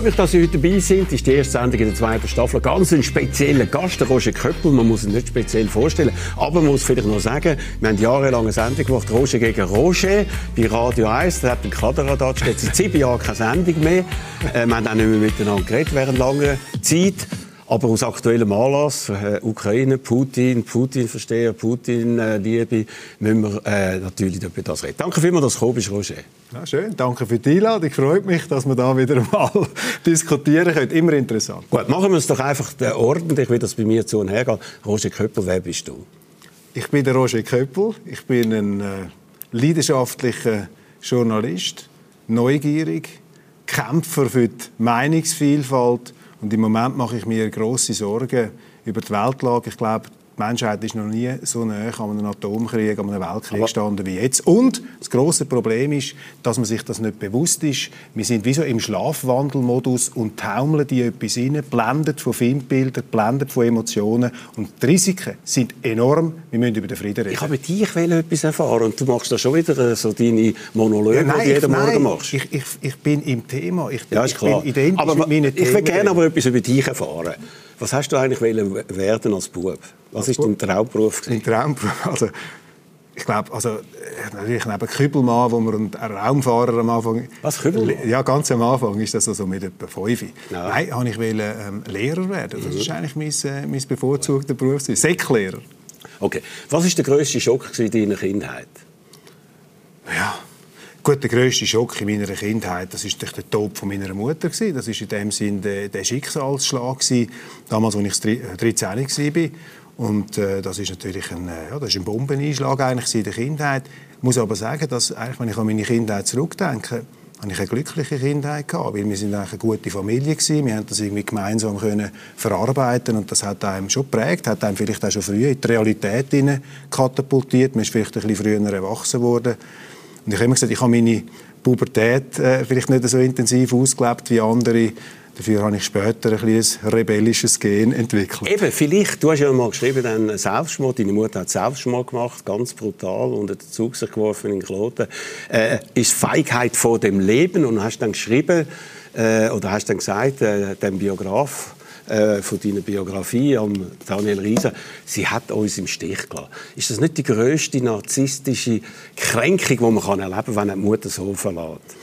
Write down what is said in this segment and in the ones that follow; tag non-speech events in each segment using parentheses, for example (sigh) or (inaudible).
Freut mich, dass Sie heute dabei sind. Das ist die erste Sendung in der zweiten Staffel. Ganz ein spezieller Gast, der Roger Köppel. Man muss ihn nicht speziell vorstellen. Aber man muss vielleicht noch sagen, wir haben jahrelang eine Sendung gemacht, Roger gegen Roger, bei Radio 1. Da hat ein Kaderadatsch, seit sieben Jahren keine Sendung mehr. Äh, wir haben auch nicht mehr miteinander geredet während langer Zeit. Aber aus aktuellem Anlass, äh, Ukraine, Putin, Putin-Versteher, Putin-Liebe, äh, müssen wir äh, natürlich über das reden. Danke vielmals, dass du gekommen bist, Roger. Ja, schön, danke für die Einladung. Freut mich, dass wir da wieder mal (laughs) diskutieren können. Immer interessant. Gut, machen wir es doch einfach ordentlich, wie das bei mir zu und her geht. Roger Köppel, wer bist du? Ich bin der Roger Köppel. Ich bin ein äh, leidenschaftlicher Journalist, neugierig, Kämpfer für die Meinungsvielfalt und im Moment mache ich mir große Sorgen über die Weltlage. Ich glaube, die Menschheit ist noch nie so nah an einem Atomkrieg, an einem Weltkrieg gestanden wie jetzt. Und das große Problem ist, dass man sich das nicht bewusst ist. Wir sind wie so im Schlafwandelmodus und taumeln die etwas rein, blendet von Filmbildern, blendet von Emotionen. Und die Risiken sind enorm. Wir müssen über den Frieden reden. Ich habe dich etwas erfahren und du machst da schon wieder äh, so deine Monologe, ja, nein, die du jeden ich, Morgen machst. Ich, ich, ich, bin im Thema. Ich, ja, ist klar. ich bin identisch aber, mit meinen Ich will gerne aber etwas über dich erfahren. Was hast du eigentlich werden als Bub? Was war dein Traumberuf? Mein Traumberuf? Also, ich glaube, also, natürlich neben Kübelmann, wo wir einen Raumfahrer am Anfang... Was, Kübelmann? Ja, ganz am Anfang ist das also mit etwa fünf. Ja. Nein, wollte ich wollte, ähm, Lehrer werden. Das ist eigentlich mein, äh, mein bevorzugter Beruf. Säcklehrer. Okay. Was war der grösste Schock in deiner Kindheit? Ja... Gut, der grösste Schock in meiner Kindheit, das ist der Tod von meiner Mutter gewesen. Das ist in dem Sinn der, der Schicksalsschlag gewesen, damals, als ich 13 war. Und äh, das ist natürlich ein, äh, ja, das ist ein Bombeneinschlag eigentlich in der Kindheit. Ich muss aber sagen, dass eigentlich, wenn ich an meine Kindheit zurückdenke, habe ich eine glückliche Kindheit gehabt, weil wir sind eigentlich eine gute Familie gewesen. Wir haben das irgendwie gemeinsam können verarbeiten und das hat einem schon geprägt, hat einem vielleicht auch schon früh in die Realität katapultiert. Man ist vielleicht ein bisschen früher erwachsen worden. Und ich habe immer gesagt, ich habe meine Pubertät äh, vielleicht nicht so intensiv ausgelebt wie andere. Dafür habe ich später ein, ein rebellisches Gen entwickelt. Eben, vielleicht, du hast ja mal geschrieben, dann Selbstmord, deine Mutter hat Selbstmord gemacht, ganz brutal, unter den Zug sich geworfen in Kloten. Äh, ist Feigheit vor dem Leben und hast dann geschrieben, äh, oder hast dann gesagt, äh, dem Biograf, äh, von deiner Biografie an Daniel Riese, sie hat uns im Stich gelassen. Ist das nicht die grösste narzisstische Kränkung, die man kann erleben kann, wenn eine Mutter so verlässt?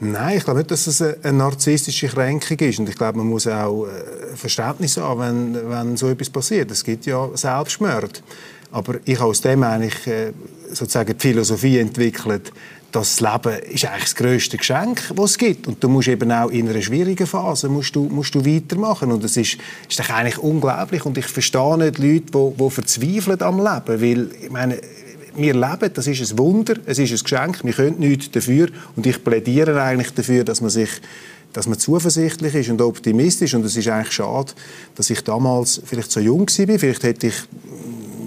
Nein, ich glaube nicht, dass es eine narzisstische Kränkung ist. Und ich glaube, man muss auch äh, Verständnis haben, wenn, wenn so etwas passiert. Es gibt ja Selbstmord. Aber ich habe aus dem eigentlich äh, sozusagen die Philosophie entwickelt, das Leben ist eigentlich das grösste Geschenk, das es gibt. Und du musst eben auch in einer schwierigen Phase musst du, musst du weitermachen. Und das ist, ist eigentlich unglaublich. Und ich verstehe nicht Leute, die, die verzweifeln am Leben. Weil, ich meine, wir leben, das ist ein Wunder, es ist ein Geschenk, wir können nichts dafür. Und ich plädiere eigentlich dafür, dass man sich dass man zuversichtlich ist und optimistisch. Und es ist eigentlich schade, dass ich damals vielleicht so jung war. Vielleicht hätte ich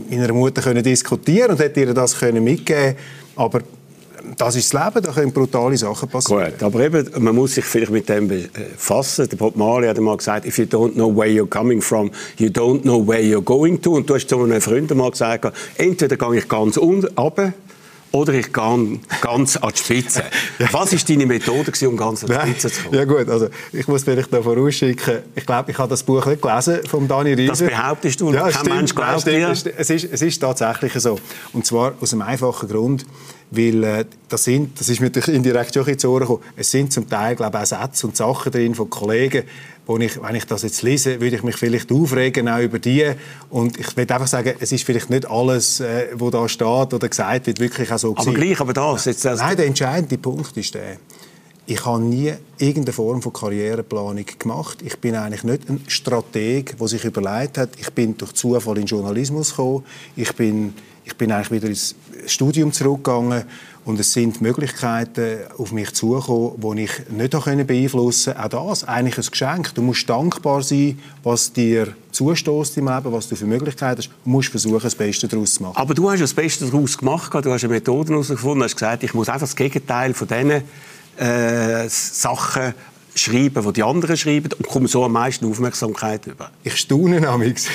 meiner Mutter können diskutieren und hätte ihr das können mitgeben Aber das ist das Leben, da können brutale Sachen passieren. Gut, aber eben, man muss sich vielleicht mit dem befassen. Der Bob Marley hat einmal gesagt, if you don't know where you're coming from, you don't know where you're going to. Und du hast zu einem Freund mal gesagt, entweder gehe ich ganz unten runter, oder ich gehe ganz an die Spitze. (laughs) Was war deine Methode, um ganz an die Spitze zu kommen? Ja gut, also ich muss vielleicht da vorausschicken, ich glaube, ich habe das Buch nicht gelesen von Dani Rieser. Das behauptest du, ja, kein stimmt, Mensch glaubt dir. Es ist, es ist tatsächlich so. Und zwar aus einem einfachen Grund, weil äh, das, sind, das ist mir indirekt schon ins Ohr gekommen, es sind zum Teil glaube ich, auch Sätze und Sachen drin von Kollegen, wo ich, wenn ich das jetzt lese, würde ich mich vielleicht aufregen, auch über die. Und ich will einfach sagen, es ist vielleicht nicht alles, äh, was da steht oder gesagt wird, wirklich auch so Aber gewesen. gleich, aber das... Jetzt, also Nein, der entscheidende Punkt ist der, ich habe nie irgendeine Form von Karriereplanung gemacht. Ich bin eigentlich nicht ein Strateg, der sich überlegt hat, ich bin durch Zufall in den Journalismus gekommen, ich bin, ich bin eigentlich wieder ins Studium zurückgegangen und es sind Möglichkeiten auf mich zugekommen, die ich nicht beeinflussen konnte. Auch das, eigentlich ein Geschenk. Du musst dankbar sein, was dir zustößt im Leben, was du für Möglichkeiten hast. Du musst versuchen, das Beste daraus zu machen. Aber du hast das Beste daraus gemacht. Du hast eine Methode herausgefunden. Du hast gesagt, ich muss einfach das Gegenteil von diesen äh, Sachen schreiben, die die anderen schreiben und komme so am meisten Aufmerksamkeit über. Ich staune (laughs) nämlich,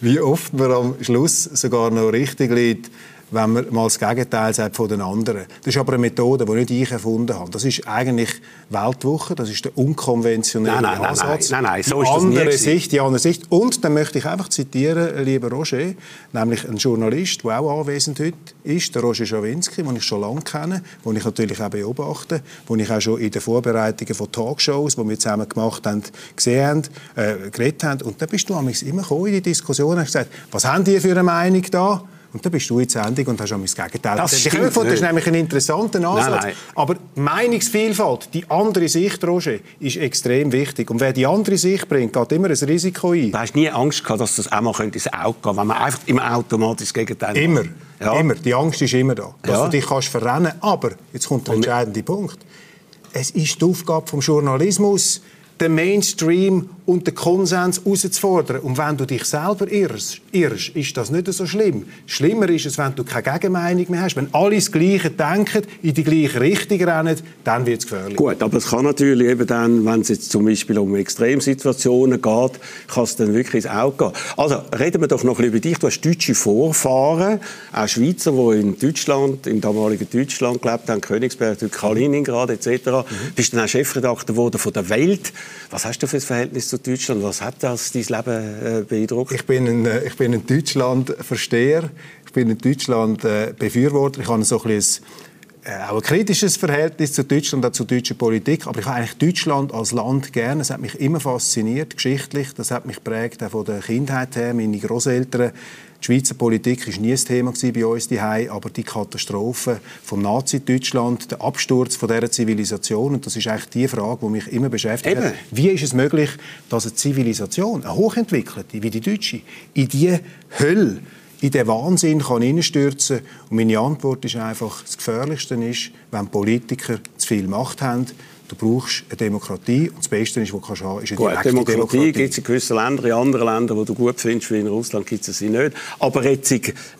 wie oft man am Schluss sogar noch richtig liegt, wenn man mal das Gegenteil sagt von den anderen. Das ist aber eine Methode, die nicht ich erfunden habe. Das ist eigentlich Weltwoche, das ist der unkonventionelle nein, nein, Ansatz. Nein, nein, nein, so die ist das andere nie Sicht, die andere Sicht. Und dann möchte ich einfach zitieren, lieber Roger, nämlich ein Journalist, der auch anwesend heute ist, der Roger Schawinski, den ich schon lange kenne, den ich natürlich auch beobachte, den ich auch schon in den Vorbereitungen von Talkshows, die wir zusammen gemacht haben, gesehen haben, äh, geredet haben. Und da bist du immer in die Diskussion und hast gesagt, was haben die für eine Meinung da? Und dann bist du die Sendung und hast auch mein Gegenteil. Das, ich stimmt das ist nämlich ein interessanter Ansatz. Nein, nein. Aber Meinungsvielfalt, die andere Sicht, Roger, ist extrem wichtig. Und wer die andere Sicht bringt, geht immer ein Risiko ein. Du hast nie Angst gehabt, dass das auch mal ins Auge gehen wenn man einfach immer automatisch das Gegenteil macht? Immer. Ja. Immer. Die Angst ist immer da. Dass Ja. du dich kannst verrennen Aber, jetzt kommt der entscheidende Punkt. Es ist die Aufgabe des Journalismus, den Mainstream und den Konsens herauszufordern. Und wenn du dich selber irrst, irrst, ist das nicht so schlimm. Schlimmer ist es, wenn du keine Gegenmeinung mehr hast. Wenn alle das Gleiche denken, in die gleiche Richtung rennen, dann wird es gefährlich. Gut, aber es kann natürlich eben dann, wenn es jetzt zum Beispiel um Extremsituationen geht, kann es dann wirklich ins Auge gehen. Also reden wir doch noch ein bisschen über dich. Du hast deutsche Vorfahren, auch Schweizer, die in Deutschland, im damaligen Deutschland gelebt haben, Königsberg, Kaliningrad etc. Mhm. Bist dann auch Chefredakteur geworden von der Welt. Was hast du für ein Verhältnis zu Deutschland? Was hat das dein Leben äh, beeindruckt? Ich bin ein, äh, ich bin ein Deutschland-Versteher. Ich bin ein Deutschland-Befürworter. Ich habe so ein bisschen äh, auch ein kritisches Verhältnis zu Deutschland und zur deutschen Politik. Aber ich habe eigentlich Deutschland als Land gerne. Es hat mich immer fasziniert, geschichtlich. Das hat mich geprägt, auch von der Kindheit her. Meine Großeltern die Schweizer Politik war nie ein Thema bei uns daheim, aber die Katastrophe vom Nazi-Deutschland, der Absturz von dieser Zivilisation, und das ist eigentlich die Frage, die mich immer beschäftigt Eben. hat. Wie ist es möglich, dass eine Zivilisation, eine hochentwickelte wie die deutsche, in die Hölle, in den Wahnsinn kann hineinstürzen Und meine Antwort ist einfach, das Gefährlichste ist, wenn Politiker zu viel Macht haben. Du brauchst eine Demokratie und das Beste, ist, was du kannst haben, ist eine Gut, direkte Demokratie, Demokratie. gibt es in gewissen Ländern, in anderen Ländern, die du gut findest, wie in Russland, gibt es sie nicht. Aber jetzt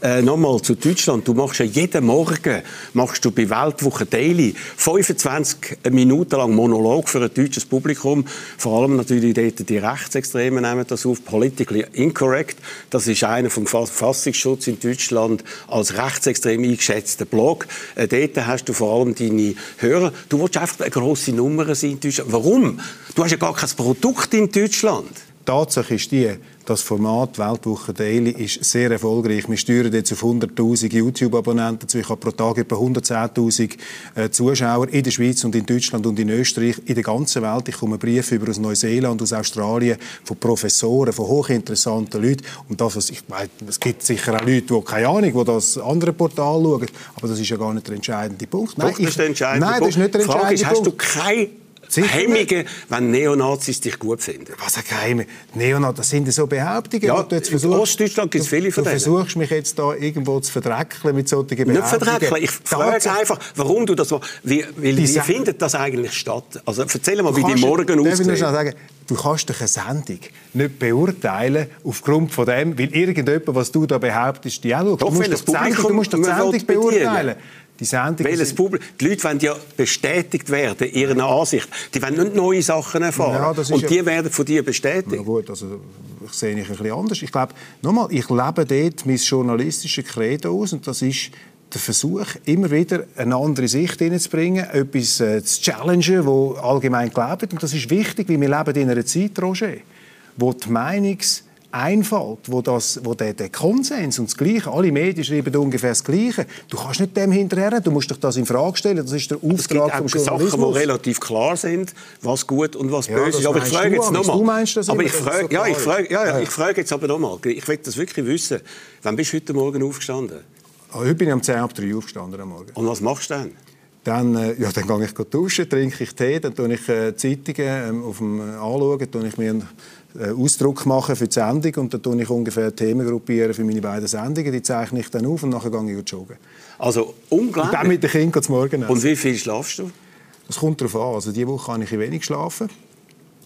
äh, nochmal zu Deutschland. Du machst ja jeden Morgen machst du bei Weltwoche Daily 25 Minuten lang Monolog für ein deutsches Publikum. Vor allem natürlich dort die Rechtsextremen nehmen das auf. Politically incorrect. Das ist einer vom Verfassungsschutz in Deutschland als rechtsextrem eingeschätzter Blog. Äh, dort hast du vor allem deine Hörer. Du willst einfach eine grosse Nummer sein in Deutschland. Warum? Du hast ja gar kein Produkt in Deutschland. Tatsache ist die, das Format Weltwoche Daily ist sehr erfolgreich. Wir steuern jetzt auf 100'000 YouTube-Abonnenten zu. Ich habe pro Tag etwa 110'000 äh, Zuschauer in der Schweiz und in Deutschland und in Österreich, in der ganzen Welt. Ich komme Briefe über aus Neuseeland, aus Australien, von Professoren, von hochinteressanten Leuten. Und das, was ich meine, es gibt sicher auch Leute, die keine Ahnung, die das andere Portal schauen, aber das ist ja gar nicht der entscheidende Punkt. Doch, das ist der entscheidende nein, Punkt. das ist nicht der Frage entscheidende ist, hast du Punkt. keine Sicher wenn Neonazis dich gut finden? Was ein Geheime. Neonat, das sind so Behauptungen. Ja, du jetzt in versuchst, Ostdeutschland gibt's du- viele von Du denen. versuchst mich jetzt da irgendwo zu verdrecken mit solchen Behauptungen. Nicht verdreckern. Ich frage einfach, warum du das so. Wie, wie, Die wie Sa- findet das eigentlich statt? Also erzähl mal, Du wie die morgen aussehen. du kannst doch eine Sendung nicht beurteilen aufgrund von dem, weil irgendjemand, was du da behauptest, die auch schaut. Doch, du musst doch die Sendung, du musst die Sendung beurteilen. Die Sendung Welches Publikum? Die Leute wollen ja bestätigt werden, in ihrer Ansicht. Die wollen nicht neue Sachen erfahren. Ja, das Und ja- die werden von dir Ja bestätigt. gut, also ich sehe ich ein bisschen anders. Ich glaube, nochmal, ich lebe dort mein journalistisches Credo aus und das ist der Versuch, immer wieder eine andere Sicht hineinzubringen, etwas äh, zu challengen, wo allgemein gelebt. Und das ist wichtig, weil wir leben in einer Zeit, Roger, wo die Meinungs Einfalt, wo, das, wo der, der Konsens und das Gleiche, alle Medien schreiben ungefähr das Gleiche. Du kannst nicht dem hinterher, du musst dich das in Frage stellen. Das ist der Es gibt Auftrag vom auch Sachen, die Journalismus. relativ klar sind, was gut und was Ja, böse ist. Aber ich frage jetzt nochmal. Du meinst das Aber ich es frage, so ja, ich frage, ja, ja, ich frage jetzt aber nochmal. Ich will das wirklich wissen. Wann bist du heute Morgen aufgestanden? Ah, Heute bin ich um 10 ab 3 aufgestanden am Morgen. Und was machst du dann? Dann, äh, ja, dann gehe ich duschen, trinke ich Tee, dann tue ich äh, Zeitungen ähm, auf dem, äh, anschauen, tue ich mir einen äh, Ausdruck machen für die Sendung und dann tue ich ungefähr Themen gruppieren für meine beiden Sendungen. Die zeichne ich dann auf und nachher gehe ich joggen. Also Und dann unglaublich. mit den Kindern zum Morgen Und wie viel schlafst du? Das kommt darauf an. Also diese Woche habe ich ein wenig geschlafen.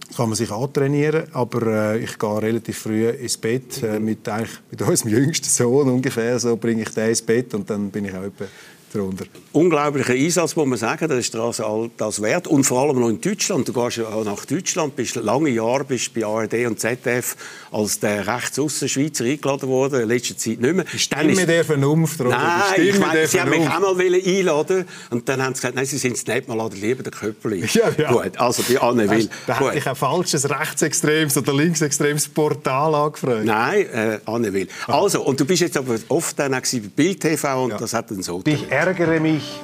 Das kann man sich antrainieren, aber äh, ich gehe relativ früh ins Bett. Äh, mit, eigentlich, mit (laughs) unserem jüngsten Sohn ungefähr so bringe ich den ins Bett und dann bin ich auch etwa darunter. Unglaublicher Einsatz, muss man sagen. Das ist das, das wert. Und vor allem noch in Deutschland. Du gehst nach Deutschland, bist lange Jahre bist bei ARD und ZDF als der Rechtsaussen-Schweizer eingeladen worden. In letzter Zeit nicht mehr. Stimme der Vernunft, Nein, ich meine, sie haben mich auch mal einladen und dann haben sie gesagt, nein, sie sind es nicht, mal lieber den Köppel (laughs) Ja, ja. Gut, also bei Anne Will. Da hätte ich ein falsches rechtsextremes oder linksextremes Portal angefragt. Nein, äh, Anne Will. Also, und du bist jetzt aber oft dann auch bei Bild TV und ja. das hat dann so... Ich ärgere mich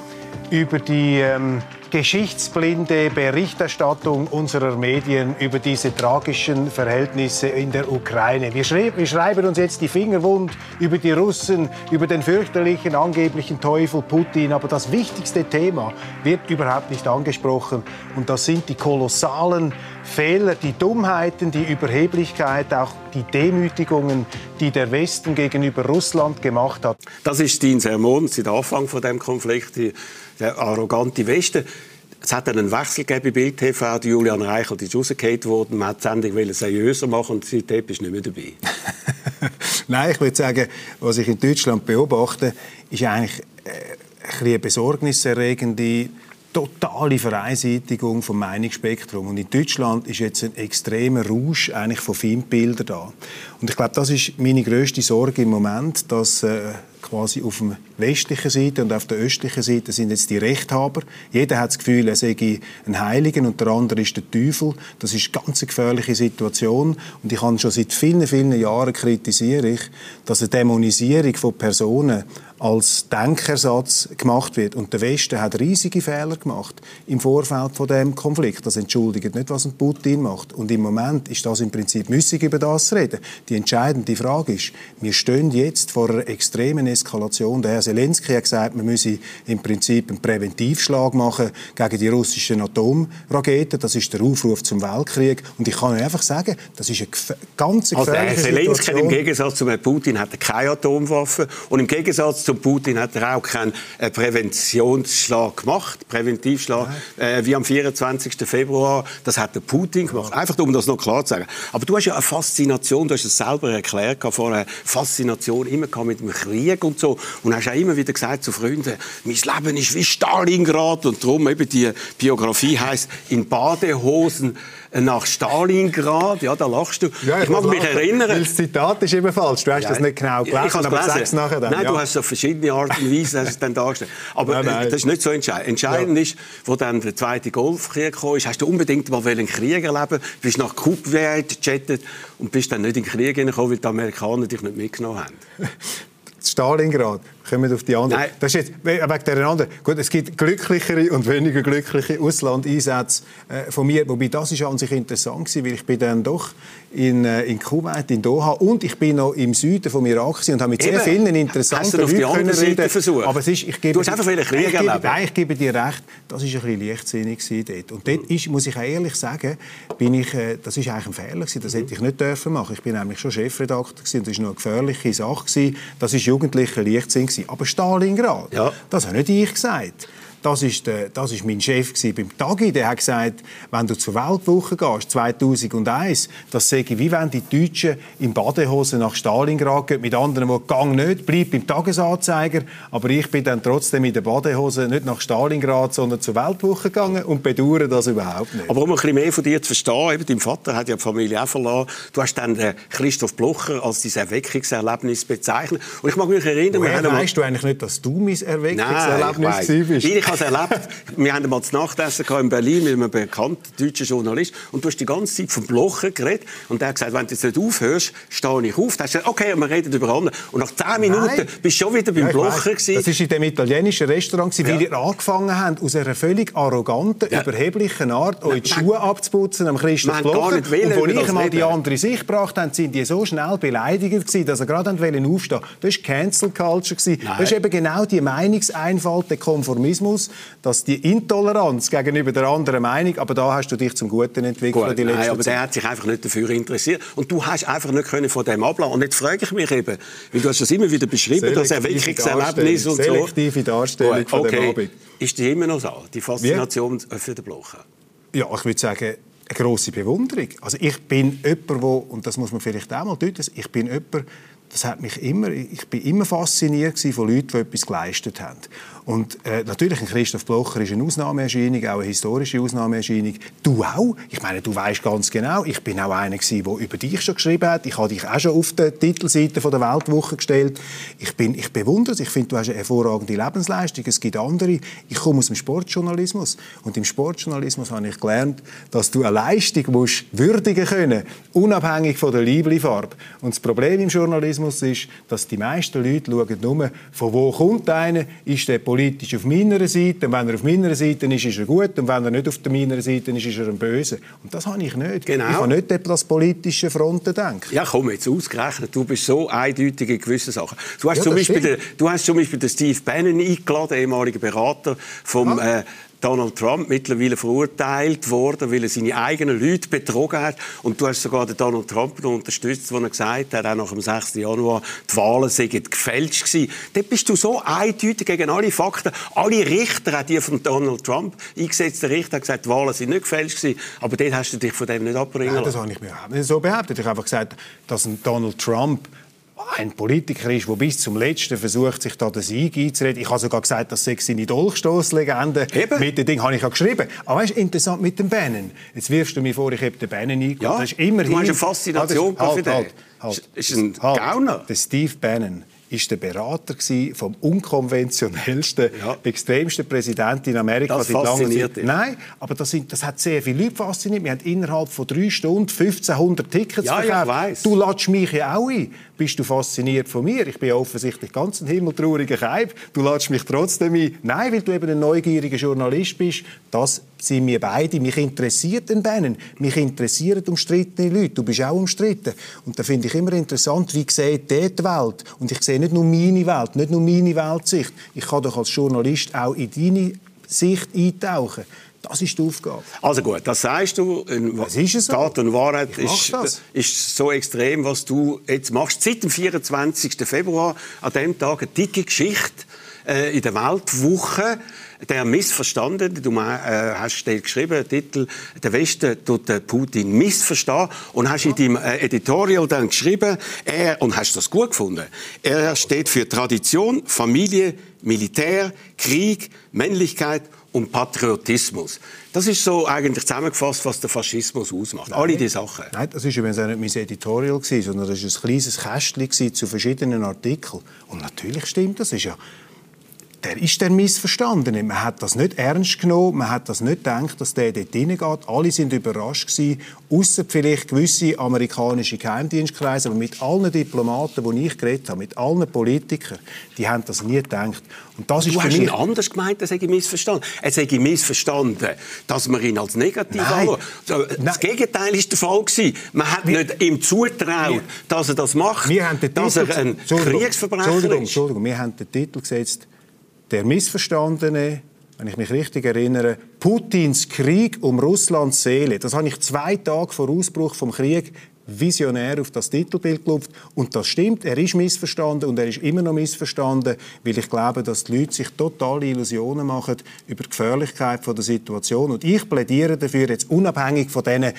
über die ähm, geschichtsblinde Berichterstattung unserer Medien über diese tragischen Verhältnisse in der Ukraine. Wir, wir, schreiben uns jetzt die Finger wund über die Russen, über den fürchterlichen angeblichen Teufel Putin, aber das wichtigste Thema wird überhaupt nicht angesprochen und das sind die kolossalen Fehler, die Dummheiten, die Überheblichkeit, auch die Demütigungen, die der Westen gegenüber Russland gemacht hat. Das ist dein Sermon seit Anfang von dem Konflikt, der arrogante Westen. Es hat einen Wechsel gegeben bei Bild TV. Die Julian Reichelt ist rausgefallen worden. Man hat die Sendung seriöser machen und seitdem bist du nicht mehr dabei. (laughs) Nein, ich würde sagen, was ich in Deutschland beobachte, ist eigentlich äh, ein eine besorgniserregende totale Vereinseitigung vom Meinungsspektrum. Und in Deutschland ist jetzt ein extremer Rausch eigentlich von Feindbildern da. Und ich glaube, das ist meine größte Sorge im Moment, dass äh, quasi auf der westlichen Seite und auf der östlichen Seite sind jetzt die Rechthaber. Jeder hat das Gefühl, er sei ein Heiligen und der andere ist der Teufel. Das ist eine ganz gefährliche Situation und ich habe schon seit vielen, vielen Jahren kritisiere ich, dass eine Dämonisierung von Personen als Denkersatz gemacht wird. Und der Westen hat riesige Fehler gemacht im Vorfeld von dem Konflikt. Das entschuldigt nicht, was ein Putin macht. Und im Moment ist das im Prinzip müßig, über das zu reden. Die entscheidende Frage ist, wir stehen jetzt vor einer extremen Eskalation. Der Herr Zelensky hat gesagt, man müsse im Prinzip einen Präventivschlag machen gegen die russischen Atomraketen. Das ist der Aufruf zum Weltkrieg. Und ich kann euch einfach sagen, das ist eine ganz gefährliche also Herr Zelensky im Gegensatz zu Herrn Putin hat keine Atomwaffen. Und im Gegensatz zu Putin hat er auch keinen äh, Präventionsschlag gemacht, Präventivschlag, äh, wie am 24. Februar. Das hat der Putin gemacht. Einfach um das noch klar zu sagen. Aber du hast ja eine Faszination, du hast es selber erklärt vorher, Faszination immer mit dem Krieg und so. Und hast auch immer wieder gesagt zu Freunden, mein Leben ist wie Stalingrad und darum eben die Biografie heißt in Badehosen nach Stalingrad. Ja, da lachst du. Ja, ich, mag mich lachen, erinnern. Weil das Zitat ist immer falsch. Du hast ja, das nicht genau gelesen, ich aber sag's nachher dann. Nein, ja. du hast es auf verschiedene Art und Weise hast es dann dargestellt. Aber nein, nein. das ist nicht so entscheidend. Entscheidend ja. ist, wo dann der zweite Golfkrieg kam, ist, hast du unbedingt mal einen Krieg erleben, bist nach Kuwait gechattet und bist dann nicht in den Krieg gekommen, weil die Amerikaner dich nicht mitgenommen haben. (laughs) Stalingrad kommen auf die andere. Nein. Das ist jetzt wegen der anderen. Gut, es gibt glücklichere und weniger glückliche Auslandeinsätze äh, von mir. Wobei das ist an sich interessant gewesen, weil ich bin dann doch in, äh, in Kuwait, in Doha und ich bin noch im Süden vom Irak und habe mit Eben. sehr vielen interessanten Leuten können reden. Versuchen? Aber es ist, ich gebe, du hast einfach viele Kriege erlebt. Nein, ich gebe dir recht, das ist ein bisschen leichtsinnig dort. Und dort ist, muss ich auch ehrlich sagen, bin ich, äh, das ist eigentlich ein Fehler gewesen. Das hätte ich nicht dürfen machen. Ich bin nämlich schon Chefredakteur gewesen, und das war noch eine gefährliche Sache gewesen. Das ist jugendlicher Leichtsinn gewesen. Aber Stalingrad, ja. das habe nicht ich gesagt. Das ist, der, das ist mein Chef beim Tagi. Der hat gesagt, wenn du zur Weltwoche gehst, 2001, das sage ich, wie wenn die Deutschen in Badehose nach Stalingrad gehen, mit anderen, die Gang nicht, bleibt beim Tagesanzeiger. Aber ich bin dann trotzdem in der Badehose nicht nach Stalingrad, sondern zur Weltwoche gegangen und bedauere das überhaupt nicht. Aber um ein bisschen mehr von dir zu verstehen, eben, dein Vater hat ja die Familie auch verlassen. Du hast dann den Christoph Blocher als dein Erweckungserlebnis bezeichnet. Und ich mag mich erinnern... Woher weißt du eigentlich nicht, dass du mein Erweckungserlebnis bist? ich habe es erlebt. Wir haben mal das Nachtessen in Berlin mit einem bekannten deutschen Journalist und du hast die ganze Zeit vom Blochen geredet und der hat gesagt, wenn du jetzt nicht aufhörst, stehe ich auf. Da hast du gesagt, okay, wir reden über andere. Und nach zehn Minuten Nein. bist du schon wieder beim ja, Blochen Das war in dem italienischen Restaurant, ja. weil ihr angefangen habt, aus einer völlig arroganten, ja. überheblichen Art euch die Schuhe abzuputzen am Christoph Blocher. Und als ich mal die andere Sicht gebracht habe, sind die so schnell beleidigt gewesen, dass sie gerade aufstehen wollten. Das war Cancel Culture. Das ist eben genau die Meinungseinfalt, der Konformismus Schluss, dass die Intoleranz gegenüber der anderen Meinung, aber da hast du dich zum Guten entwickelt Gut, die letzte nein, aber Zeit. der hat sich einfach nicht dafür interessiert und du hast einfach nicht können von dem ablassen. Und jetzt frage ich mich eben, weil du hast das immer wieder beschrieben, dass er wirklich Erlebnis und so. Selektive Darstellung Gut, okay. von dem Abend. Ist die immer noch so, die Faszination Wie? für den Blocher? Ja, ich würde sagen, eine grosse Bewunderung. Also ich bin jemand, wo, und das muss man vielleicht auch mal deutlich ich bin jemand, das hat mich immer, ich bin immer fasziniert von Leuten, die etwas geleistet haben. Und äh, natürlich, ein Christoph Blocher ist eine Ausnahmeerscheinung, auch eine historische Ausnahmeerscheinung. Du auch. Ich meine, du weißt ganz genau, ich bin auch einer gewesen, der über dich schon geschrieben hat. Ich habe dich auch schon auf der Titelseite von der Weltwoche gestellt. Ich bin, ich bewundere es. Ich finde, du hast eine hervorragende Lebensleistung. Es gibt andere. Ich komme aus dem Sportjournalismus. Und im Sportjournalismus habe ich gelernt, dass du eine Leistung musst würdigen können, unabhängig von der Lieblifarbe. Und das Problem im Journalismus ist, dass die meisten Leute schauen nur, von wo kommt einer, ist der politisch auf meiner Seite. Und wenn er auf meiner Seite ist, ist er gut. Und wenn er nicht auf meiner Seite ist, ist er ein Böse. Und das habe ich nicht. Genau. Ich habe nicht das politische Fronten denken. Ja, komm, jetzt ausgerechnet. Du bist so eindeutig in gewissen Sachen. Du hast, ja, zum, Beispiel den, du hast zum Beispiel den Steve Bannon eingeladen, ehemaliger Berater vom... Ah. Äh, Donald Trump mittlerweile verurteilt worden, weil er seine eigenen Leute betrogen hat. Und du hast sogar den Donald Trump unterstützt, als er gesagt hat, auch nach dem 6. Januar, die Wahlen seien gefälscht gewesen. Dort bist du so eindeutig gegen alle Fakten. Alle Richter, auch die von Donald Trump eingesetzten Richter, haben gesagt, die Wahlen sind nicht gefälscht gewesen. Aber dort hast du dich von dem nicht abbringen lassen. das habe ich mir nicht so behauptet. Ich habe einfach gesagt, dass Donald Trump ein Politiker ist, der bis zum Letzten versucht, sich da den Sieg einzureden. Ich habe sogar gesagt, das sei seine Dolchstoßlegende. Mit dem Ding habe ich auch geschrieben. Aber weißt, interessant mit dem Bannon. Jetzt wirfst du mir vor, ich habe den Bannon eingeladen. Ja, das ist immerhin... Du hast eine Faszination halt, halt, halt, halt. Ist ein halt. Gauner. Der Steve Bannon ist der Berater vom unkonventionellsten, ja. extremsten Präsidenten in Amerika. Das fasziniert Zeit. Nein, aber das, sind, das, hat sehr viele Leute fasziniert. Wir haben innerhalb von drei Stunden 1500 Tickets ja, verkauft. Du latsch mich ja auch ein. Bist du fasziniert von mir? Ich bin offensichtlich ganz ein himmeltrauriger Keib. Du latsch mich trotzdem ein. Nein, weil du eben ein neugieriger Journalist bist. Das sind wir beide. Mich interessiert den Bannon. Mich interessieren umstrittene Leute. Du bist auch umstritten. Und da finde ich immer interessant, wie sieht der die Welt? Und ich sehe nicht nur meine Welt, nicht nur meine Weltsicht. Ich kann doch als Journalist auch in deine Sicht eintauchen. Das ist die Aufgabe. Also gut, das sagst du. Was ist es so? Tat und Wahrheit ist, ist, so extrem, was du jetzt machst. Seit dem 24. Februar, an dem Tag, eine dicke Geschichte äh, in der Weltwoche der missverstanden, du äh, hast geschrieben, Titel, der Westen tut den Putin missverstehen und hast in deinem äh, Editorial dann geschrieben, er, und hast das gut gefunden, er steht für Tradition, Familie, Militär, Krieg, Männlichkeit und Patriotismus. Das ist so eigentlich zusammengefasst, was der Faschismus ausmacht. Nein, Alle diese Sachen. Nein, das war übrigens nicht mein Editorial, sondern das war ein kleines Kästchen zu verschiedenen Artikeln. Und natürlich stimmt das. ist ja der ist der Missverstandene. Man hat das nicht ernst genommen, man hat das nicht gedacht, dass der dort hineingeht. Alle sind überrascht gewesen, außer vielleicht gewisse amerikanische Geheimdienstkreise, aber mit allen Diplomaten, die ich geredet habe, mit allen Politikern, die haben das nie gedacht. Und das du ist hast für mich... anders gemeint, das sei missverstanden. Es sei missverstanden, dass man ihn als negativ anschaut. Das. Gegenteil ist der Fall gewesen. Man hat wir, nicht ihm zutraut, dass er das macht, wir haben den dass er ein Kriegsverbrecher Entschuldigung, ist. Entschuldigung, wir haben den Titel gesetzt der Missverstandene, wenn ich mich richtig erinnere, Putins Krieg um Russlands Seele. Das habe ich zwei Tage vor Ausbruch vom Krieg visionär auf das Titelbild gelupft. Und das stimmt, er ist missverstanden und er ist immer noch missverstanden, weil ich glaube, dass die Leute sich totale Illusionen machen über die Gefährlichkeit der Situation. Und ich plädiere dafür, jetzt unabhängig von diesen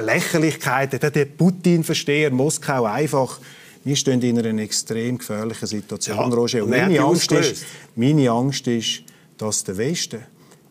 Lächerlichkeiten, der Putin-Versteher, Moskau einfach, wir stehen in einer extrem gefährlichen Situation, ja, Roger. Und meine Angst, ist, meine Angst ist, dass der Westen,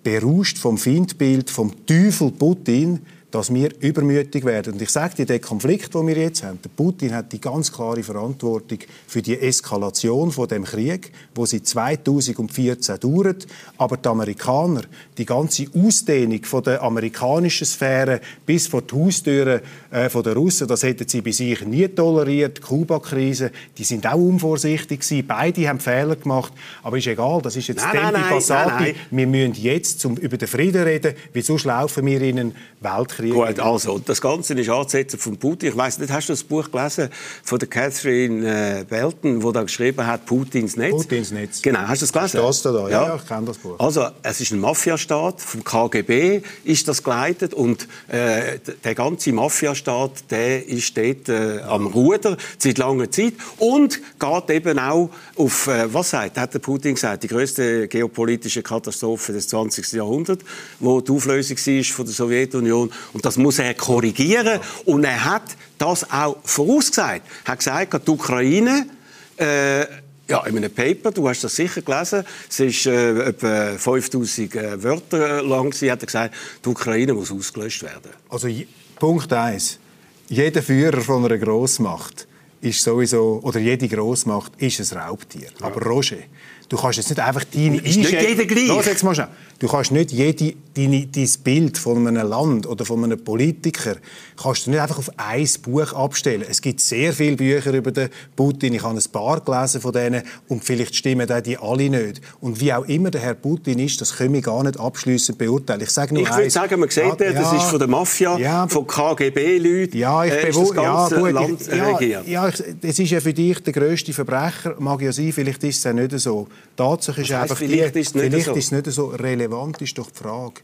berauscht vom Feindbild, vom Teufel Putin, dass wir übermütig werden. Und ich sage dir, der Konflikt, den wir jetzt haben, der Putin hat die ganz klare Verantwortung für die Eskalation von dem Krieg, wo seit 2014 dauert. Aber die Amerikaner, die ganze Ausdehnung von der amerikanischen Sphäre bis vor die Haustüren äh, von der Russen, das hätten sie bei sich nie toleriert. Die Kuba-Krise, die sind auch unvorsichtig gewesen. Beide haben Fehler gemacht. Aber ist egal, das ist jetzt nein, Tempi nein. Nein, nein. Wir müssen jetzt zum, über den Frieden reden, weil sonst laufen wir in einen Weltkrieg. Krieg. Gut, also, das Ganze ist anzusetzen von Putin. Ich weiß nicht, hast du das Buch gelesen von der Catherine äh, Belton, wo da geschrieben hat, Putins Netz? Putins Netz. Genau, hast du das gelesen? Das da, ja, ja, ich kenne das Buch. Also, es ist ein Mafiastaat, vom KGB ist das geleitet und äh, der ganze Mafiastaat, der ist dort äh, am Ruder seit langer Zeit und geht eben auch auf, äh, was sagt, hat der Putin gesagt, die größte geopolitische Katastrophe des 20. Jahrhunderts, wo die Auflösung war von der Sowjetunion Und das muss er korrigieren. Und er hat das auch vorausgesagt. Er hat gesagt, die Ukraine, äh, ja, in einem Paper, du hast das sicher gelesen, es ist äh, etwa 5000 äh, Wörter lang, sie hat er gesagt, die Ukraine muss ausgelöscht werden. Also Punkt eins: Jeder Führer von einer Großmacht ist sowieso, oder jede Großmacht ist ein Raubtier. Ja. Aber Roger, du kannst jetzt nicht einfach deine Ist nicht jeder gleich. Los jetzt mal schnell. Du kannst nicht jede, deine, dein Bild von einem Land oder von einem Politiker kannst du nicht einfach auf ein Buch abstellen. Es gibt sehr viele Bücher über den Putin. Ich habe ein paar gelesen von denen und vielleicht stimmen die alle nicht. Und wie auch immer der Herr Putin ist, das können wir gar nicht abschließend beurteilen. Ich sage nur Ich würde sagen, man sieht, ja, das ist von der Mafia, ja, von KGB-Leuten. Ja, ich äh, ganze ja, gut, Land ja, regiert. Ja, das ist ja für dich der grösste Verbrecher. Mag ja sein, vielleicht ist es ja nicht so. Tatsache ist einfach, vielleicht, die, ist, es nicht vielleicht so. ist es nicht so relevant, ist doch die Frage.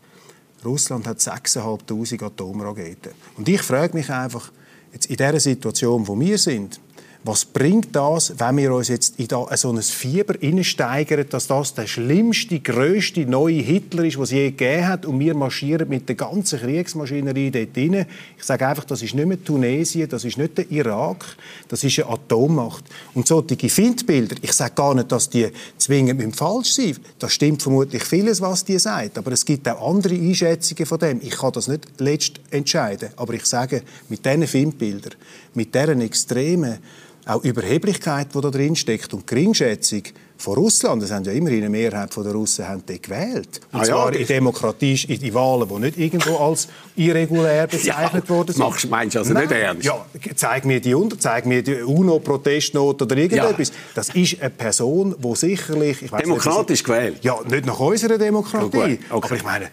Russland hat 6'500 Atomraketen. Und ich frage mich einfach, jetzt in der Situation, wo wir sind, was bringt das, wenn wir uns jetzt in so ein Fieber steigern, dass das der schlimmste, grösste neue Hitler ist, was es je gegeben hat, und wir marschieren mit der ganzen Kriegsmaschinerie dort rein? Ich sage einfach, das ist nicht mehr Tunesien, das ist nicht der Irak, das ist eine Atommacht. Und solche Findbilder, ich sage gar nicht, dass die zwingend falsch sind. Das stimmt vermutlich vieles, was die sagt, aber es gibt auch andere Einschätzungen von dem. Ich kann das nicht letzt entscheiden, aber ich sage, mit diesen Findbildern, mit deren extremen auch Überheblichkeit, die da drin steckt und Geringschätzung von Russland, das haben ja immerhin eine Mehrheit der Russen haben gewählt. Und ah, zwar ja, in Demokratie, in die Wahlen, die nicht irgendwo als irregulär (laughs) bezeichnet ja, worden sind. Machst, meinst du also Nein. nicht ernst? Ja, zeig mir die unter, zeig mir die UNO-Protestnote oder irgendetwas. Ja. Das ist eine Person, die sicherlich... Ich Demokratisch nicht, gewählt? Ja, nicht nach unserer Demokratie. Okay. Aber ich meine,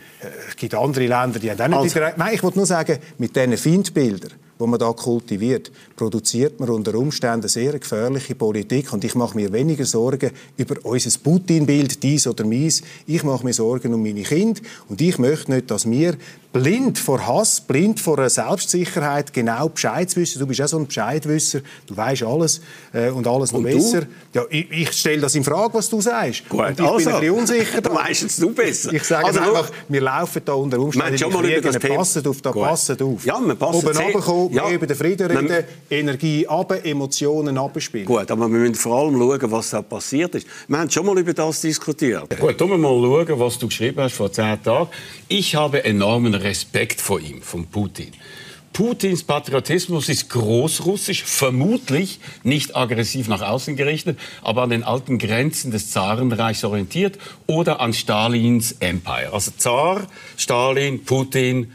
es gibt andere Länder, die haben auch nicht... Also. Nein, ich wollte nur sagen, mit diesen Feindbildern wo man da kultiviert, produziert man unter Umständen sehr gefährliche Politik. Und ich mache mir weniger Sorgen über unser Putin-Bild, dies oder meins. Ich mache mir Sorgen um meine Kinder. Und ich möchte nicht, dass wir blind vor Hass, blind vor einer Selbstsicherheit genau Bescheid wissen. Du bist auch so ein Bescheidwisser. Du weißt alles äh, und alles noch besser. Ja, ich, ich stelle das in Frage, was du sagst. Gut, und ich also, bin ein bisschen unsicher. (laughs) Da weißt du besser. Ich sage also, einfach, wir laufen da unter Umständen in Kriegen. Passen auf, da passen auf. Ja, wir passen Oben runterkommen, ja. über den Frieden reden, Energie ab, Emotionen abspielen. Gut, aber wir müssen vor allem schauen, was da passiert ist. Wir haben schon mal über das diskutiert. Gut, wir mal schauen, was du geschrieben hast vor zehn Tagen. Ich habe enormen Respekt vor ihm, von Putin. Putins Patriotismus ist großrussisch, vermutlich nicht aggressiv nach außen gerichtet, aber an den alten Grenzen des Zarenreichs orientiert oder an Stalins Empire. Also Zar, Stalin, Putin,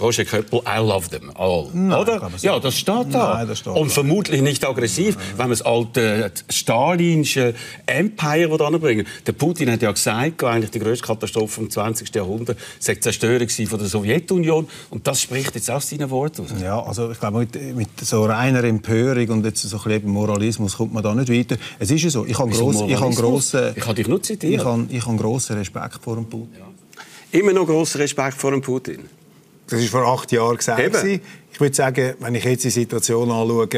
Roger Köppel, I love them all. Nein, oder? Ja, das steht da. Nein, das steht Und vermutlich nicht aggressiv, Nein. wenn wir das alte stalinische Empire anbringen. Der Putin hat ja gesagt, eigentlich die größte Katastrophe im 20. Jahrhundert sei die Zerstörung von der Sowjetunion. Und das spricht jetzt aus seinen Worten aus. Ja, also ich glaube, mit, mit, so reiner Empörung und jetzt so ein bisschen Moralismus kommt man da nicht weiter. Es ist ja so, ich habe grossen... Ich habe. Ich habe dich nur zitiert. Ich habe, ich habe grossen Respekt vor dem Putin. Ja. Immer noch grossen Respekt vor dem Putin? Das war vor acht Jahren gesagt. Ich würde sagen, wenn ich jetzt die Situation anschaue,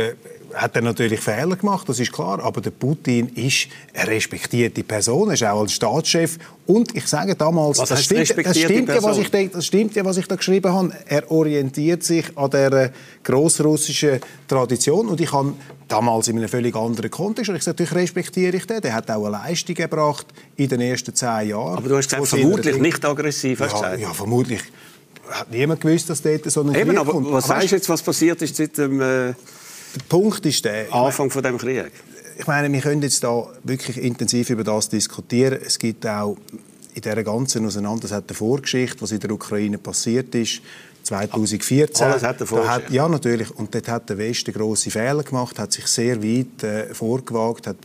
hat er natürlich Fehler gemacht, das ist klar. Aber der Putin ist eine respektierte Person, er ist auch als Staatschef. Und ich sage damals, das, stimmt, das, stimmt ja, was ich denke, das stimmt ja, was ich da geschrieben habe. Er orientiert sich an der grossrussischen Tradition. Und ich habe damals in einem völlig anderen Kontext. Und ich sage, natürlich respektiere ich den. Der hat auch eine Leistung gebracht in den ersten zehn Jahren. Aber du hast gesagt, vermutlich nicht aggressiv. Ja, ja, vermutlich hat niemand gewusst, dass dort so ein Eben, Krieg aber kommt. Was weißt du jetzt, was passiert ist seit dem äh, der Punkt ist der, Anfang von dem Krieg? Ich meine, wir können jetzt da wirklich intensiv über das diskutieren. Es gibt auch in dieser ganzen Auseinandersetzung eine Vorgeschichte, was in der Ukraine passiert ist. 2014. Alles hat er hat, Ja, natürlich. Und dort hat der Westen grosse Fehler gemacht, hat sich sehr weit äh, vorgewagt, hat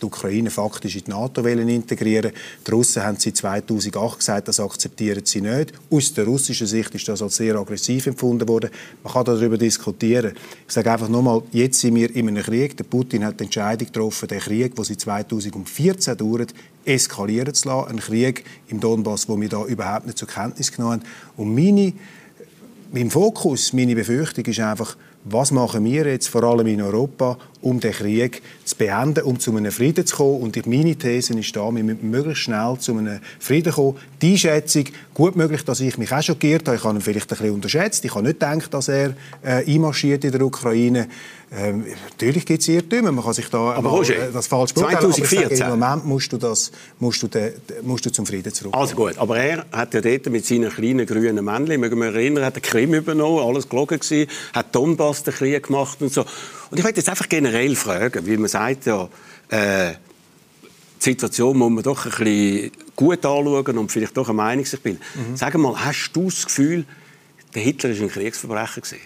die Ukraine faktisch in die NATO integrieren Die Russen haben seit 2008 gesagt, das akzeptieren sie nicht. Aus der russischen Sicht ist das als sehr aggressiv empfunden worden. Man kann darüber diskutieren. Ich sage einfach nochmal, jetzt sind wir in einem Krieg. Der Putin hat die Entscheidung getroffen, den Krieg, der seit 2014 dauert, eskalieren zu lassen. Ein Krieg im Donbass, wo wir da überhaupt nicht zur Kenntnis genommen haben. Und meine, mein Fokus, meine Befürchtung ist einfach, was machen wir jetzt, vor allem in Europa, um den Krieg zu beenden, um zu einem Frieden zu kommen. Und meine These ist da, wir müssen möglichst schnell zu einem Frieden kommen. Die Einschätzung, gut möglich, dass ich mich auch schockiert habe, ich habe ihn vielleicht ein bisschen unterschätzt, ich habe nicht gedacht, dass er äh, einmarschiert in der Ukraine. Ähm, natürlich gibt es Irrtümer, man kann sich da aber Roger, äh, das falsch beurteilen. 2014. Im Moment musst du, das, musst, du de, musst du zum Frieden zurück. Also gut, aber er hat ja dort mit seinen kleinen grünen Männchen, mögen wir erinnern, hat den Krim übernommen, alles gelogen gewesen, hat Donbass den Krieg gemacht und so. Und ich möchte jetzt einfach generell fragen, weil man sagt ja, äh, die Situation muss man doch ein bisschen gut anschauen und vielleicht doch eine Meinung sich bilden. Mhm. Sag mal, hast du das Gefühl, der Hitler war ein Kriegsverbrecher gewesen?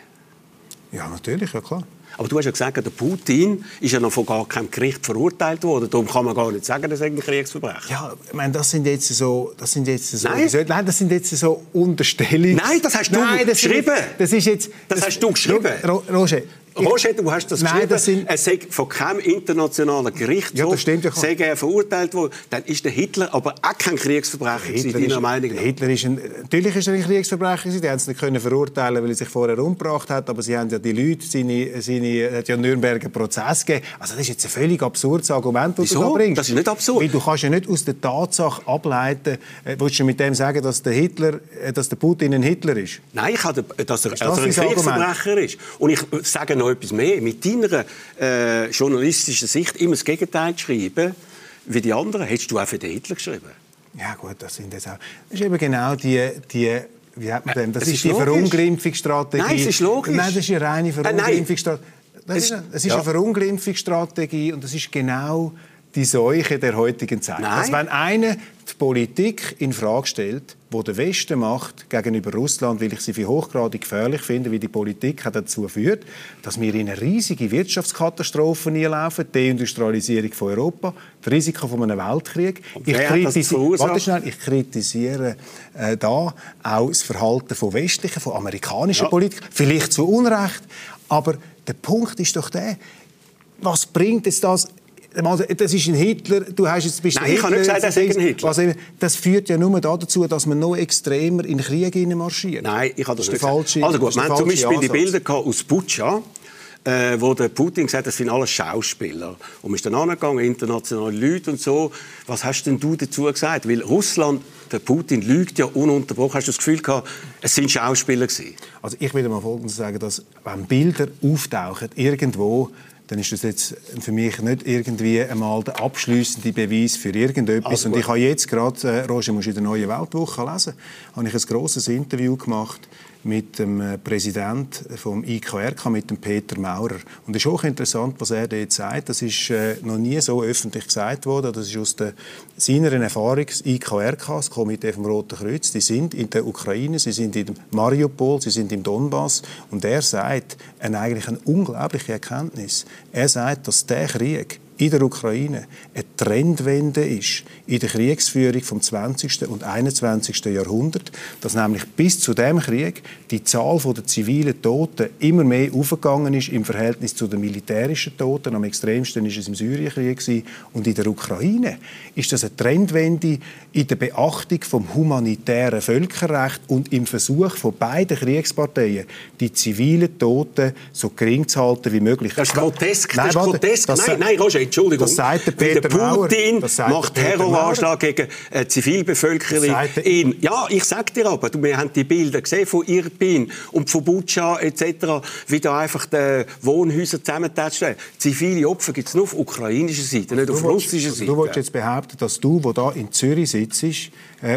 Ja, natürlich, ja klar. Aber du hast ja gesagt, der Putin ist ja noch von gar keinem Gericht verurteilt worden. Darum kann man gar nicht sagen, dass er ein Kriegsverbrecher Ja, ich meine, das sind jetzt so, das sind jetzt so, nein. nein, das sind jetzt so Unterstellungen. Nein, das hast du nein, das geschrieben. das ist jetzt, das, das hast du geschrieben. Roger, Roger, du hast das Nein, das sind... er sei von keinem internationalen Gerichtshof ja, das stimmt ja sei er verurteilt worden. Dann ist der Hitler aber auch kein Kriegsverbrecher Hitler ist, Meinung Hitler ist ein, natürlich ist er ein Kriegsverbrecher Die haben es nicht können verurteilen, weil er sich vorher umgebracht hat, aber sie haben ja die Leute, seine, seine, hat ja Nürnberger Prozess gegeben. Also das ist jetzt ein völlig absurdes Argument, das Wieso? du da bringst. Das ist nicht absurd. Weil du kannst ja nicht aus der Tatsache ableiten, äh, willst du mit dem sagen, dass der Hitler, äh, dass der Putin ein Hitler ist? Nein, ich habe, dass er, dass er ein Kriegsverbrecher ist. Und ich sage noch etwas mehr. Mit deiner äh, journalistischen Sicht immer das Gegenteil schreiben wie die anderen. Hättest du auch für den Hitler geschrieben? Ja gut, das sind jetzt auch... Das ist eben genau die... die wie hat man dem? Das, das ist, ist die Verunglimpfungsstrategie. Nein, es ist logisch. Nein, das ist eine reine Verunglimpfungsstrategie. Das ist, das ist ja. eine Verunglimpfungsstrategie und das ist genau die Seuche der heutigen Zeit. Nein. Dass wenn einer die Politik in Frage stellt, wo der Westen macht gegenüber Russland, weil ich sie für hochgradig gefährlich finde, wie die Politik hat dazu führt, dass wir in eine riesige Wirtschaftskatastrophe einlaufen, die Deindustrialisierung von Europa, das Risiko von einem Weltkrieg. Ich, kritisi Warte schnell, ich kritisiere äh, da auch das Verhalten von westlichen, von amerikanischen ja. Politikern, vielleicht zu Unrecht, aber der Punkt ist doch der, was bringt es das das ist ein Hitler, du hast jetzt, bist Nein, ich habe nicht gesagt, das ist ein Hitler. Was, das führt ja nur dazu, dass man noch extremer in den Krieg marschiert. Nein, ich habe das, das nicht falsche, Also gut, wir haben zum Beispiel Ansatz. die Bilder aus Butscha, äh, wo der Putin gesagt hat, das sind alles Schauspieler. Und man ist dann angegangen, internationale Leute und so. Was hast denn du dazu gesagt? Weil Russland, der Putin lügt ja ununterbrochen. Hast du das Gefühl gehabt, es sind Schauspieler gewesen? Also ich würde mal Folgendes sagen, dass wenn Bilder auftauchen irgendwo dann ist das jetzt für mich nicht irgendwie einmal der abschließende Beweis für irgendetwas. Also und ich habe jetzt gerade, äh, Roger, musst du in der neuen Weltwoche lesen, habe ich ein grosses Interview gemacht mit dem äh, Präsidenten vom IKRK, mit dem Peter Maurer. Und es ist auch interessant, was er dort sagt. Das ist äh, noch nie so öffentlich gesagt worden. Das ist aus der, seiner Erfahrung, das IKRK, das Komitee vom Roten Kreuz, die sind in der Ukraine, sie sind in Mariupol, sie sind im Donbass. Und er sagt eine, eigentlich eine unglaubliche Erkenntnis. Er sagt, dass der Krieg in der Ukraine eine Trendwende ist in der Kriegsführung vom 20. und 21. Jahrhundert, dass nämlich bis zu dem Krieg die Zahl der zivilen Toten immer mehr aufgegangen ist im Verhältnis zu den militärischen Toten. Am extremsten ist es im Syrienkrieg und in der Ukraine ist das eine Trendwende in der Beachtung vom humanitären Völkerrecht und im Versuch von beiden Kriegsparteien die zivilen Toten so gering zu halten wie möglich. Das ist grotesk. Nein, das ist grotesk. Das nein, nein, Roger, Entschuldigung. Das sagt der Peter der Putin macht Terroranschlag gegen äh, Zivilbevölkerung. In, ja, ich sag dir aber, wir haben die Bilder gesehen von Irpin und von Butscha etc., wie da einfach die Wohnhäuser zusammengetatscht werden. Zivile Opfer gibt es nur auf ukrainischer Seite, nicht auf russischer Seite. Du willst jetzt behaupten, dass du, wo da in Zürich sitzt, äh,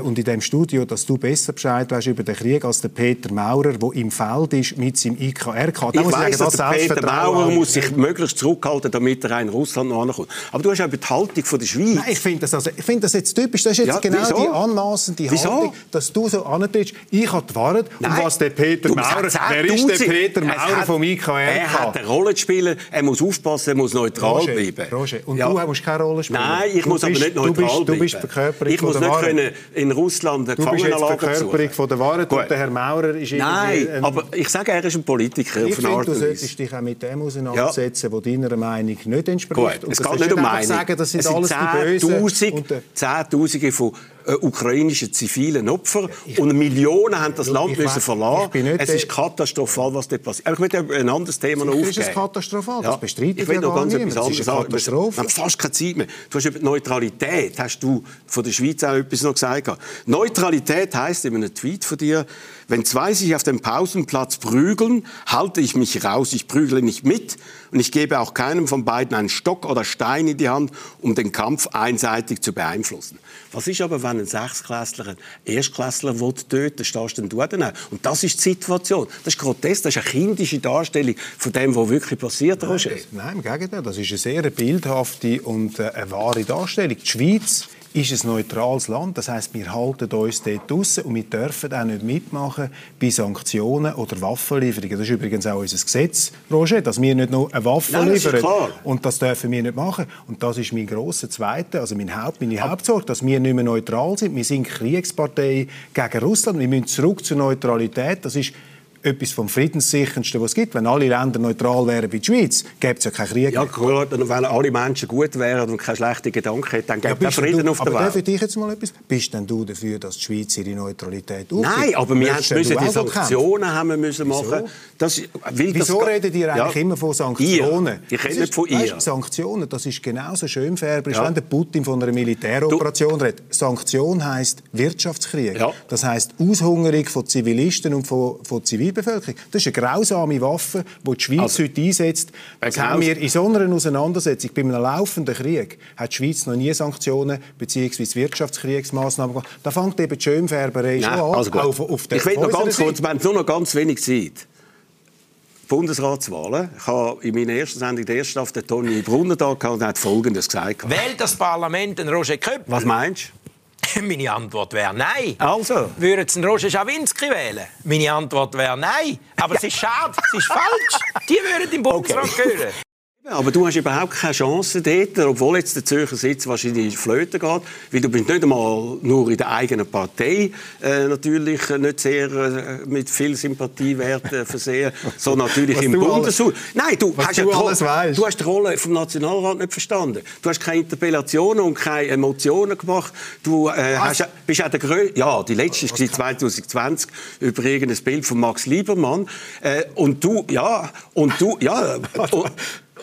und in dem Studio, dass du besser Bescheid weißt über den Krieg als der Peter Maurer, der im Feld ist mit seinem IKRK. Da ich weiß, dass der Peter Maurer muss sich möglichst zurückhalten, damit er in Russland noch ankommt. Aber du hast auch über die Haltung von der Schweiz. Nein, ich finde das, also, find das jetzt typisch. Das ist jetzt ja, genau wieso? die anmaßende Haltung, dass du so antrittst. Ich habe gewartet, um was der Peter du, Maurer... Wer ist der Peter Maurer hat, vom IKRK? Er hat eine Rolle zu spielen, er muss aufpassen, er muss neutral Roger, bleiben. Roger. Und ja. du musst keine Rolle spielen. Nein, ich du muss bist, aber nicht neutral du bist, bleiben. Du bist Verkörperung ich muss nicht können in Russland eine Du bist jetzt Verkörperung von der Wahrheit und der Herr Maurer ist Nein, aber ich sage, er ist ein Politiker. Ich finde, du solltest dich auch mit dem auseinandersetzen, ja. der deiner Meinung nicht entspricht. Gut, es geht nicht um Meinung. Sagen, das sind alles die Bösen. Zehntausende von äh, ukrainischen zivilen Opfer und Millionen haben das Land müssen verlassen. Es ist katastrophal, was dort passiert. Aber ich möchte ein anderes Thema noch aufgeben. Ist es katastrophal? Das bestreitet ich will ja noch gar ganz niemand. etwas anderes sagen. Wir haben fast keine Zeit mehr. Du hast über die Neutralität, hast du von der Schweiz auch etwas noch gesagt. Neutralität heißt in einem Tweet von dir, wenn zwei sich auf dem Pausenplatz prügeln, halte ich mich raus, ich prügle nicht mit und ich gebe auch keinem von beiden einen Stock oder Stein in die Hand, um den Kampf einseitig zu beeinflussen. Was ist aber, wenn ein Sechsklässler einen Erstklässler will töten stehst denn du dann auch? Und das ist die Situation. Das ist grotesk, das ist eine kindische Darstellung von dem, was wirklich passiert, Roger. Nein, im Gegenteil. Das ist eine sehr bildhafte und äh, eine wahre Darstellung. Die Schweiz ist ein neutrales Land. Das heißt, wir halten uns dort draussen und wir dürfen auch nicht mitmachen bei Sanktionen oder Waffenlieferungen. Das ist übrigens auch unser Gesetz, Roger, dass wir nicht nur eine Waffe Nein, das liefern. klar. Und das dürfen wir nicht machen. Und das ist mein grosser Zweiter, also mein Haupt, meine Hauptsorge, dass wir nicht mehr neutral sind. Wir sind Kriegspartei gegen Russland. Wir müssen zurück zur Neutralität. Das ist etwas vom Friedenssicherndsten, was es gibt. Wenn alle Länder neutral wären wie die Schweiz, gäbe es ja keinen Krieg. Ja, gut, wenn alle Menschen gut wären und keine schlechten Gedanken hätten, dann gäbe es bist Frieden du, auf der aber darf ich Welt. dich jetzt mal etwas? Bist denn du dafür, dass die Schweiz ihre Neutralität aufgibt? Nein, aber wir müssen du die? Sanktionen haben wir müssen Wieso? machen. Das, Wieso das, redet ihr eigentlich Ja, immer von Sanktionen? Ihr. Ich rede nicht von ihr. Sanktionen, das ist genauso schönfärberisch, Ja. wenn der Putin von einer Militäroperation redet. Sanktion heißt Wirtschaftskrieg. Ja. Das heißt Aushungerung von Zivilisten und von, von Zivilbevölkerung. Das ist eine grausame Waffe, die die Schweiz Also, heute einsetzt. Das haben wir in so einer Auseinandersetzung, bei einem laufenden Krieg, hat die Schweiz noch nie Sanktionen bzw. Wirtschaftskriegsmaßnahmen gemacht. Da fängt eben die Schönfärberei schon Nein, an. also. Auf, auf ich will noch ganz kurz, wir haben nur noch ganz wenig Zeit. Bundesratswahlen. Ich habe in meiner ersten Sendung, der ersten Staffel, den Toni Brunner da gehabt und hat Folgendes gesagt. Wählt das Parlament den Roger Köppel? Was meinst (laughs) Meine Antwort wäre nein. Also, Würden Sie Roger Schawinski wählen? Meine Antwort wäre nein. Aber es ist schade, es ist falsch. Die würden im Bundesrat gehören. Aber du hast überhaupt keine Chance dort, obwohl jetzt der Zürcher Sitz wahrscheinlich in die Flöte geht, weil du bist nicht einmal nur in der eigenen Partei äh, natürlich nicht sehr äh, mit viel Sympathiewert äh, versehen, sondern natürlich Was im Bundeshaus. Nein, du hast du ja du hast die Rolle vom Nationalrat nicht verstanden. Du hast keine Interpellationen und keine Emotionen gemacht. Du äh, hast, bist ja der Grö Ja, die letzte war 2020 über irgendein Bild von Max Liebermann. Äh, und du, ja, und du, ja, (laughs) und,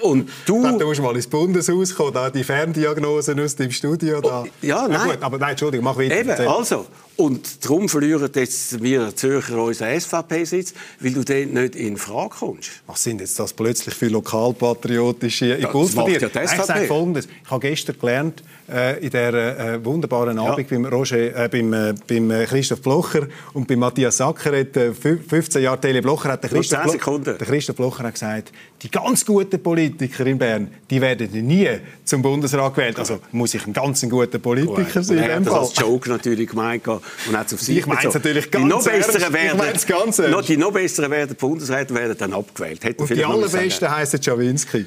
und du... Dann musst du mal ins Bundeshaus kommen, da die Ferndiagnosen aus dem Studio. Da. ja, Na nein. gut, aber nein, Entschuldigung, mach weiter. Eben, also. Und darum verlieren jetzt wir Zürcher unseren SVP-Sitz, weil du dort nicht in Frage kommst. Was sind jetzt das plötzlich für lokalpatriotische Impulse von dir? ja Ich sage Folgendes. Ich habe gestern gelernt, äh, in der äh, wunderbaren Abend beim, Roger, äh, beim, äh, beim äh, Christoph Blocher und beim Matthias Sacker, hat, äh, fü- 15 Jahre Tele Blocher, hat der Christoph, 10 Sekunden. der Christoph Blocher hat gesagt, die ganz guten Politiker in Bern, die werden nie zum Bundesrat gewählt. Also muss ich ein ganz guter Politiker sein. Er hat das als Joke natürlich gemeint und hat es auf sich Ich meine es natürlich die ganz noch besseren werden, Die noch besseren werden Bundesräte werden dann abgewählt. Hätte Und die allerbesten heißen Schawinski.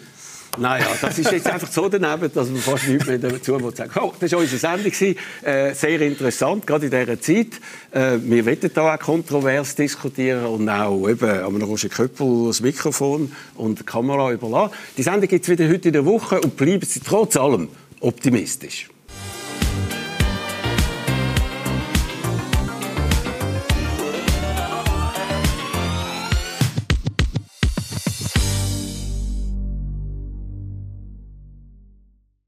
Naja, das ist jetzt einfach so daneben, dass man fast nichts mehr dazu muss sagen oh, Das war unsere Sendung. Äh, sehr interessant, gerade in dieser Zeit. Äh, wir wollen da auch kontrovers diskutieren und auch eben am Roger Köppel das Mikrofon und die Kamera überlassen. Die Sendung gibt es wieder heute in der Woche und bleiben Sie trotz allem optimistisch.